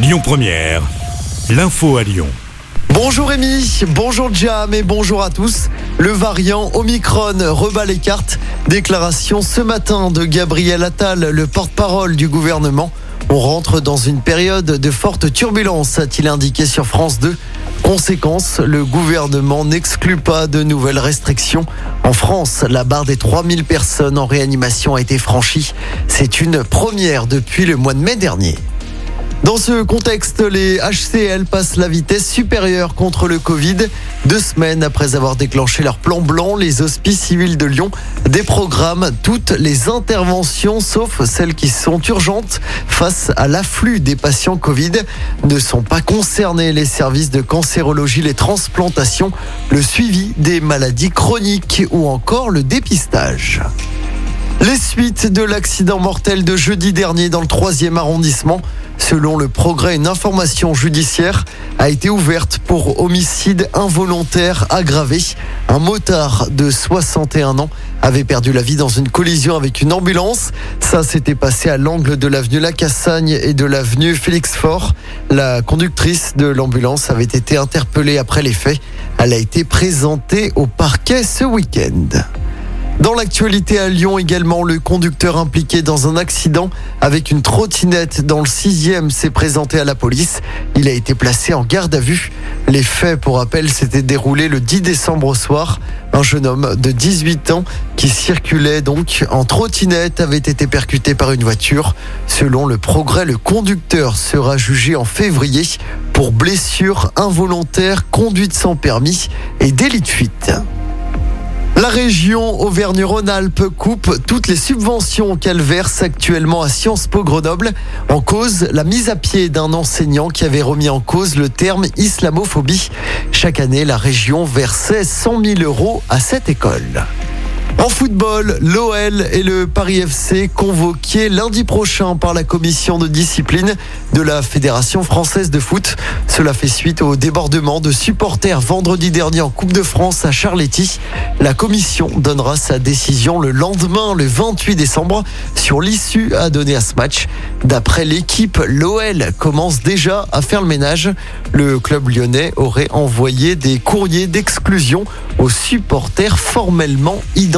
Lyon Première, l'info à Lyon. Bonjour Rémi, bonjour Jam et bonjour à tous. Le variant Omicron rebat les cartes. Déclaration ce matin de Gabriel Attal, le porte-parole du gouvernement. On rentre dans une période de forte turbulence, a-t-il indiqué sur France 2. Conséquence, le gouvernement n'exclut pas de nouvelles restrictions. En France, la barre des 3000 personnes en réanimation a été franchie. C'est une première depuis le mois de mai dernier. Dans ce contexte, les HCL passent la vitesse supérieure contre le Covid. Deux semaines après avoir déclenché leur plan blanc, les hospices civils de Lyon déprogramment toutes les interventions, sauf celles qui sont urgentes face à l'afflux des patients Covid. Ne sont pas concernés les services de cancérologie, les transplantations, le suivi des maladies chroniques ou encore le dépistage. Les suites de l'accident mortel de jeudi dernier dans le 3e arrondissement. Selon le progrès, une information judiciaire a été ouverte pour homicide involontaire aggravé. Un motard de 61 ans avait perdu la vie dans une collision avec une ambulance. Ça s'était passé à l'angle de l'avenue Lacassagne et de l'avenue Félix Fort. La conductrice de l'ambulance avait été interpellée après les faits. Elle a été présentée au parquet ce week-end. Dans l'actualité à Lyon également, le conducteur impliqué dans un accident avec une trottinette dans le 6e s'est présenté à la police. Il a été placé en garde à vue. Les faits, pour rappel, s'étaient déroulés le 10 décembre au soir. Un jeune homme de 18 ans qui circulait donc en trottinette avait été percuté par une voiture. Selon le progrès, le conducteur sera jugé en février pour blessure involontaire, conduite sans permis et délit de fuite. La région Auvergne-Rhône-Alpes coupe toutes les subventions qu'elle verse actuellement à Sciences Po Grenoble en cause la mise à pied d'un enseignant qui avait remis en cause le terme islamophobie. Chaque année, la région versait 100 000 euros à cette école. En football, l'OL et le Paris FC convoqués lundi prochain par la commission de discipline de la Fédération française de foot. Cela fait suite au débordement de supporters vendredi dernier en Coupe de France à Charletti. La commission donnera sa décision le lendemain, le 28 décembre, sur l'issue à donner à ce match. D'après l'équipe, l'OL commence déjà à faire le ménage. Le club lyonnais aurait envoyé des courriers d'exclusion aux supporters formellement identifiés